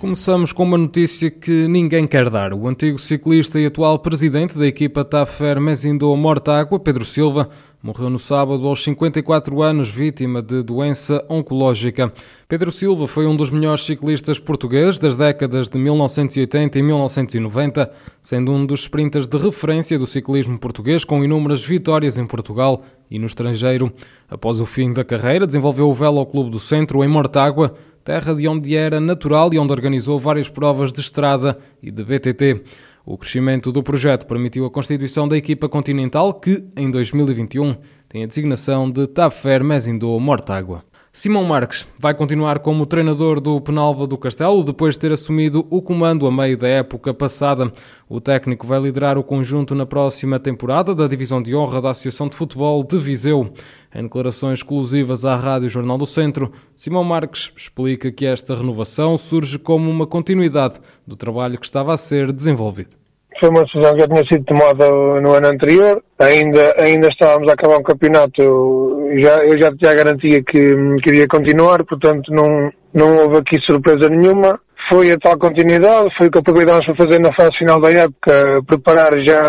Começamos com uma notícia que ninguém quer dar. O antigo ciclista e atual presidente da equipa Tafer Mezindo Mortágua, Pedro Silva, morreu no sábado aos 54 anos, vítima de doença oncológica. Pedro Silva foi um dos melhores ciclistas portugueses das décadas de 1980 e 1990, sendo um dos sprinters de referência do ciclismo português, com inúmeras vitórias em Portugal e no estrangeiro. Após o fim da carreira, desenvolveu o Velo Clube do Centro em Mortágua, terra de onde era natural e onde organizou várias provas de estrada e de BTT. O crescimento do projeto permitiu a constituição da equipa continental que, em 2021, tem a designação de Tafer Mezindo Mortágua. Simão Marques vai continuar como treinador do Penalva do Castelo depois de ter assumido o comando a meio da época passada. O técnico vai liderar o conjunto na próxima temporada da Divisão de Honra da Associação de Futebol de Viseu. Em declarações exclusivas à Rádio Jornal do Centro, Simão Marques explica que esta renovação surge como uma continuidade do trabalho que estava a ser desenvolvido. Foi uma decisão que já tinha sido tomada no ano anterior. Ainda, ainda estávamos a acabar um campeonato. Eu já, eu já tinha a garantia que queria continuar, portanto não, não houve aqui surpresa nenhuma foi a tal continuidade, foi o que aproveitámos para fazer na fase final da época, preparar já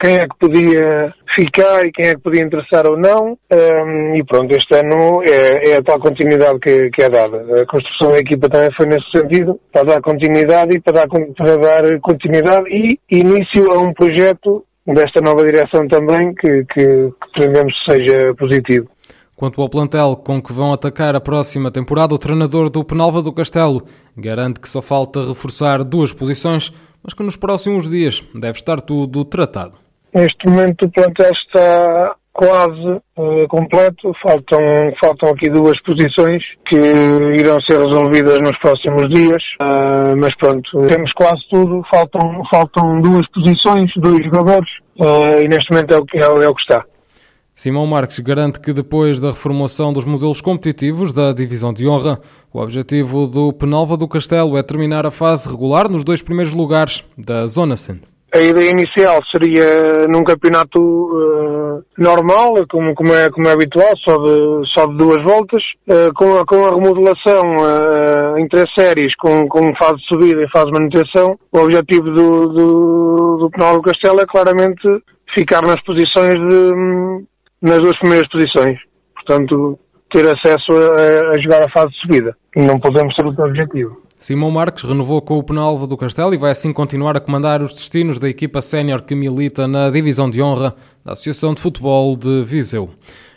quem é que podia ficar e quem é que podia interessar ou não. Um, e pronto, este ano é, é a tal continuidade que, que, é dada. A construção da equipa também foi nesse sentido, para dar continuidade e para dar, para dar continuidade e início a um projeto desta nova direção também que, que, que pretendemos que seja positivo. Quanto ao plantel com que vão atacar a próxima temporada, o treinador do Penalva do Castelo garante que só falta reforçar duas posições, mas que nos próximos dias deve estar tudo tratado. Neste momento o plantel está quase uh, completo, faltam, faltam aqui duas posições que irão ser resolvidas nos próximos dias, uh, mas pronto, temos quase tudo, faltam, faltam duas posições, dois jogadores, uh, e neste momento é o que, é, é o que está. Simão Marques garante que depois da reformulação dos modelos competitivos da Divisão de Honra, o objetivo do Penalva do Castelo é terminar a fase regular nos dois primeiros lugares da Zona Centro. A ideia inicial seria num campeonato uh, normal, como, como, é, como é habitual, só de, só de duas voltas, uh, com, a, com a remodelação uh, em três séries, com, com fase de subida e fase de manutenção. O objetivo do, do, do Penal do Castelo é claramente ficar nas posições de, nas duas primeiras posições. Portanto, ter acesso a, a jogar a fase de subida. Não podemos ser outro objetivo. Simão Marques renovou com o Penalva do Castelo e vai assim continuar a comandar os destinos da equipa sénior que milita na divisão de honra da Associação de Futebol de Viseu.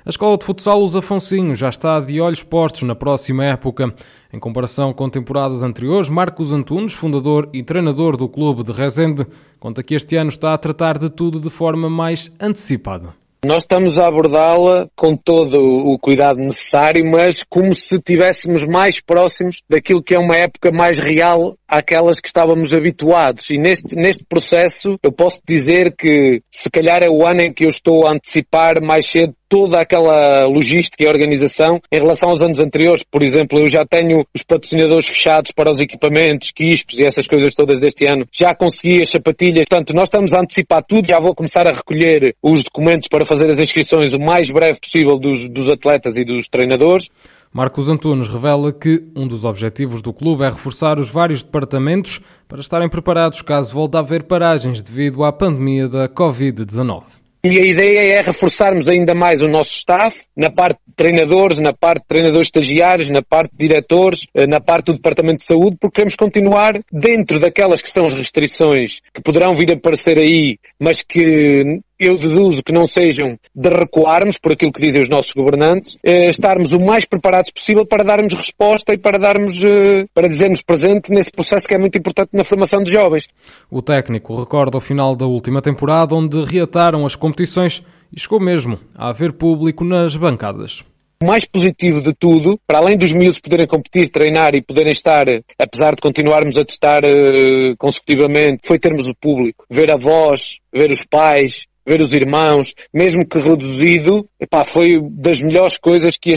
A Escola de Futsal Os Afonsinhos já está de olhos postos na próxima época. Em comparação com temporadas anteriores, Marcos Antunes, fundador e treinador do clube de Rezende, conta que este ano está a tratar de tudo de forma mais antecipada. Nós estamos a abordá-la com todo o cuidado necessário, mas como se estivéssemos mais próximos daquilo que é uma época mais real àquelas que estávamos habituados. E neste, neste processo eu posso dizer que se calhar é o ano em que eu estou a antecipar mais cedo toda aquela logística e organização em relação aos anos anteriores. Por exemplo, eu já tenho os patrocinadores fechados para os equipamentos, quispos e essas coisas todas deste ano. Já consegui as sapatilhas. Portanto, nós estamos a antecipar tudo. Já vou começar a recolher os documentos para fazer as inscrições o mais breve possível dos, dos atletas e dos treinadores. Marcos Antunes revela que um dos objetivos do clube é reforçar os vários departamentos para estarem preparados caso volte a haver paragens devido à pandemia da Covid-19. E a ideia é reforçarmos ainda mais o nosso staff, na parte de treinadores, na parte de treinadores estagiários, na parte de diretores, eh, na parte do Departamento de Saúde, porque queremos continuar dentro daquelas que são as restrições que poderão vir a aparecer aí, mas que eu deduzo que não sejam de recuarmos, por aquilo que dizem os nossos governantes, eh, estarmos o mais preparados possível para darmos resposta e para darmos, eh, para dizermos presente nesse processo que é muito importante na formação de jovens. O técnico recorda o final da última temporada, onde reataram as competições e chegou mesmo a haver público nas bancadas. O mais positivo de tudo, para além dos miúdos poderem competir, treinar e poderem estar, apesar de continuarmos a testar uh, consecutivamente, foi termos o público. Ver a voz, ver os pais, ver os irmãos, mesmo que reduzido, epá, foi das melhores coisas que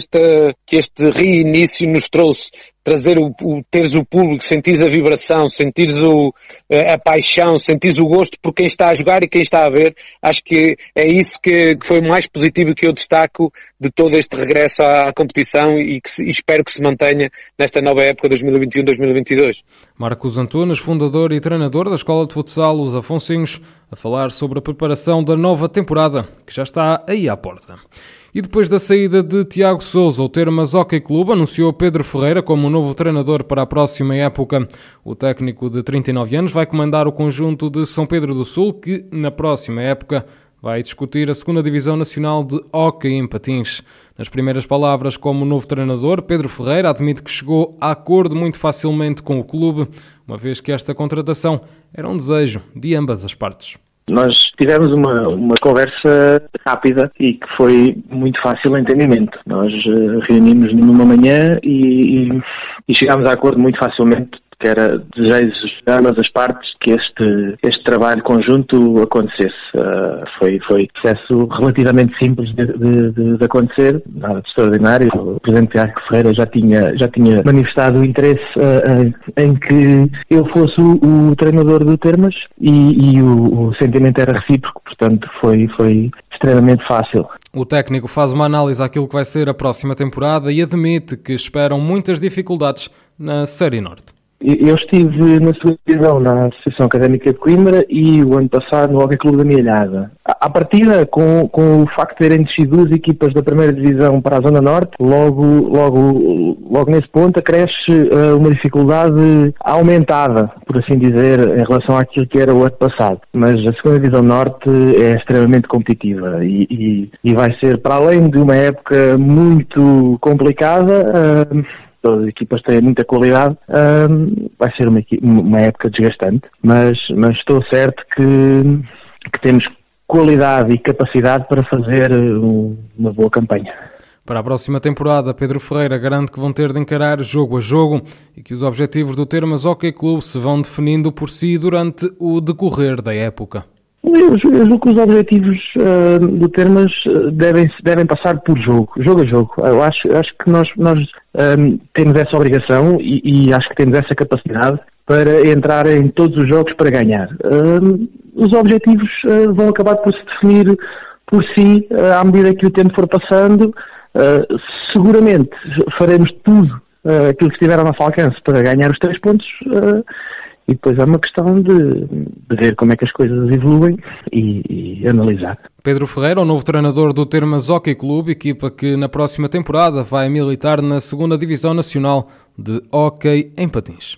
que este reinício nos trouxe trazer o, o teres o público, sentires a vibração, sentires o, a, a, paixão, sentires o gosto por quem está a jogar e quem está a ver, acho que é isso que, que foi o mais positivo que eu destaco de todo este regresso à, à competição e que e espero que se mantenha nesta nova época 2021-2022. Marcos Antunes, fundador e treinador da Escola de Futsal Os Afonsinhos, a falar sobre a preparação da nova temporada, que já está aí à porta. E depois da saída de Tiago Souza, o Termas Hockey Clube anunciou Pedro Ferreira como novo treinador para a próxima época. O técnico de 39 anos vai comandar o conjunto de São Pedro do Sul, que na próxima época vai discutir a segunda Divisão Nacional de Hockey em Patins. Nas primeiras palavras, como novo treinador, Pedro Ferreira admite que chegou a acordo muito facilmente com o clube, uma vez que esta contratação era um desejo de ambas as partes. Nós tivemos uma, uma conversa rápida e que foi muito fácil o entendimento. Nós uh, reunimos numa manhã e, e, e chegámos a acordo muito facilmente que era desejo de ambas as partes que este, este trabalho conjunto acontecesse. Uh, foi, foi um processo relativamente simples de, de, de, acontecer, nada de extraordinário. O Presidente Tiago Ferreira já tinha, já tinha manifestado o interesse uh, em que eu fosse o, o treinador do Termas e, e o, o, sentimento era recíproco, portanto foi, foi extremamente fácil. O técnico faz uma análise àquilo que vai ser a próxima temporada e admite que esperam muitas dificuldades na Série Norte. Eu estive na segunda divisão na Associação Académica de Coimbra e o ano passado no Hockey Clube da Mielhada. À partida, com, com o facto de terem descido duas equipas da primeira divisão para a Zona Norte, logo, logo, logo nesse ponto acresce uh, uma dificuldade aumentada, por assim dizer, em relação àquilo que era o ano passado. Mas a segunda divisão Norte é extremamente competitiva e, e, e vai ser, para além de uma época muito complicada, uh, todas as equipas têm muita qualidade, vai ser uma, uma, época desgastante, mas, mas estou certo que, que temos qualidade e capacidade para fazer uma boa campanha. Para a próxima temporada, Pedro Ferreira garante que vão ter de encarar jogo a jogo e que os objetivos do Termas Hockey Clube se vão definindo por si durante o decorrer da época. Eu, julgo que os objetivos uh, do Termas ah, devem, devem passar por jogo, jogo a jogo. Eu acho, acho que nós, nós um, temos essa obrigação e, e, acho que temos essa capacidade para entrar em todos os jogos para ganhar. Um, os objetivos uh, vão acabar por se definir por si uh, à medida que o tempo for passando. Seguramente faremos tudo aquilo que estiver ao nosso alcance para ganhar os três pontos e depois é uma questão de, de, ver como é que as coisas evoluem e, e, analisar. Pedro Ferreira, o novo treinador do Termas Hockey Clube, equipa que na próxima temporada vai militar na segunda Divisão Nacional de Hockey em Patins.